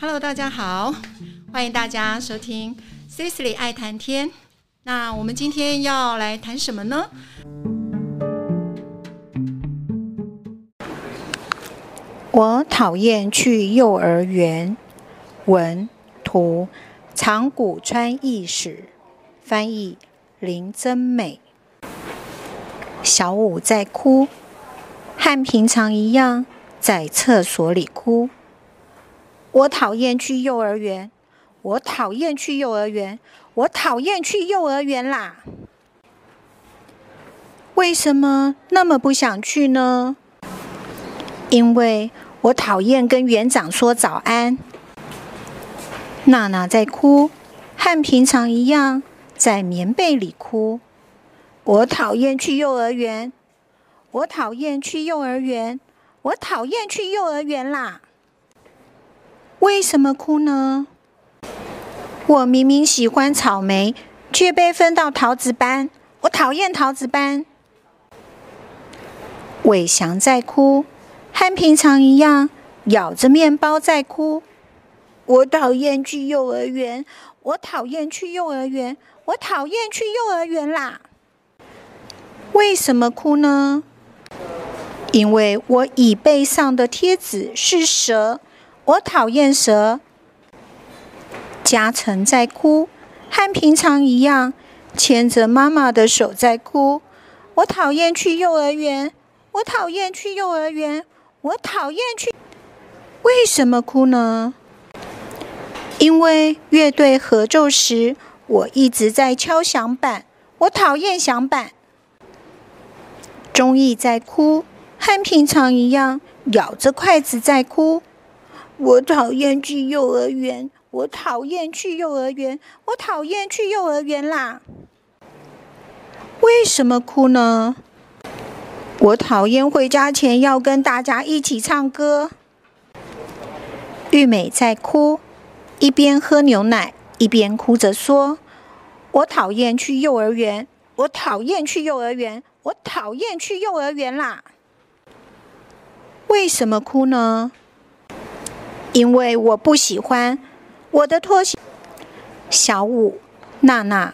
Hello，大家好，欢迎大家收听 Cecily 爱谈天。那我们今天要来谈什么呢？我讨厌去幼儿园。文图长谷川义史，翻译林真美。小五在哭，和平常一样，在厕所里哭。我讨厌去幼儿园，我讨厌去幼儿园，我讨厌去幼儿园啦！为什么那么不想去呢？因为我讨厌跟园长说早安。娜娜在哭，和平常一样，在棉被里哭。我讨厌去幼儿园，我讨厌去幼儿园，我讨厌去幼儿园啦！为什么哭呢？我明明喜欢草莓，却被分到桃子班。我讨厌桃子班。伟翔在哭，和平常一样，咬着面包在哭。我讨厌去幼儿园，我讨厌去幼儿园，我讨厌去幼儿园啦！为什么哭呢？因为我椅背上的贴纸是蛇，我讨厌蛇。嘉诚在哭，和平常一样，牵着妈妈的手在哭。我讨厌去幼儿园，我讨厌去幼儿园，我讨厌去。为什么哭呢？因为乐队合奏时，我一直在敲响板。我讨厌响板。钟意在哭，和平常一样，咬着筷子在哭。我讨厌去幼儿园。我讨厌去幼儿园。我讨厌去幼儿园啦！为什么哭呢？我讨厌回家前要跟大家一起唱歌。玉美在哭。一边喝牛奶，一边哭着说：“我讨厌去幼儿园，我讨厌去幼儿园，我讨厌去幼儿园啦！”为什么哭呢？因为我不喜欢我的拖鞋。小五、娜娜、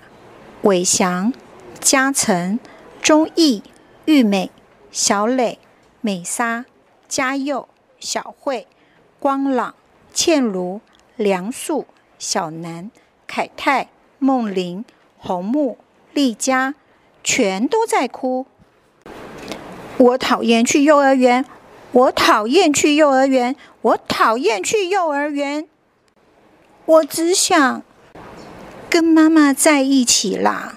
伟翔、嘉诚、钟意、玉美、小磊、美莎、嘉佑、小慧、光朗、倩如。梁树、小南、凯泰、梦玲、红木、丽佳，全都在哭。我讨厌去幼儿园，我讨厌去幼儿园，我讨厌去幼儿园。我只想跟妈妈在一起啦。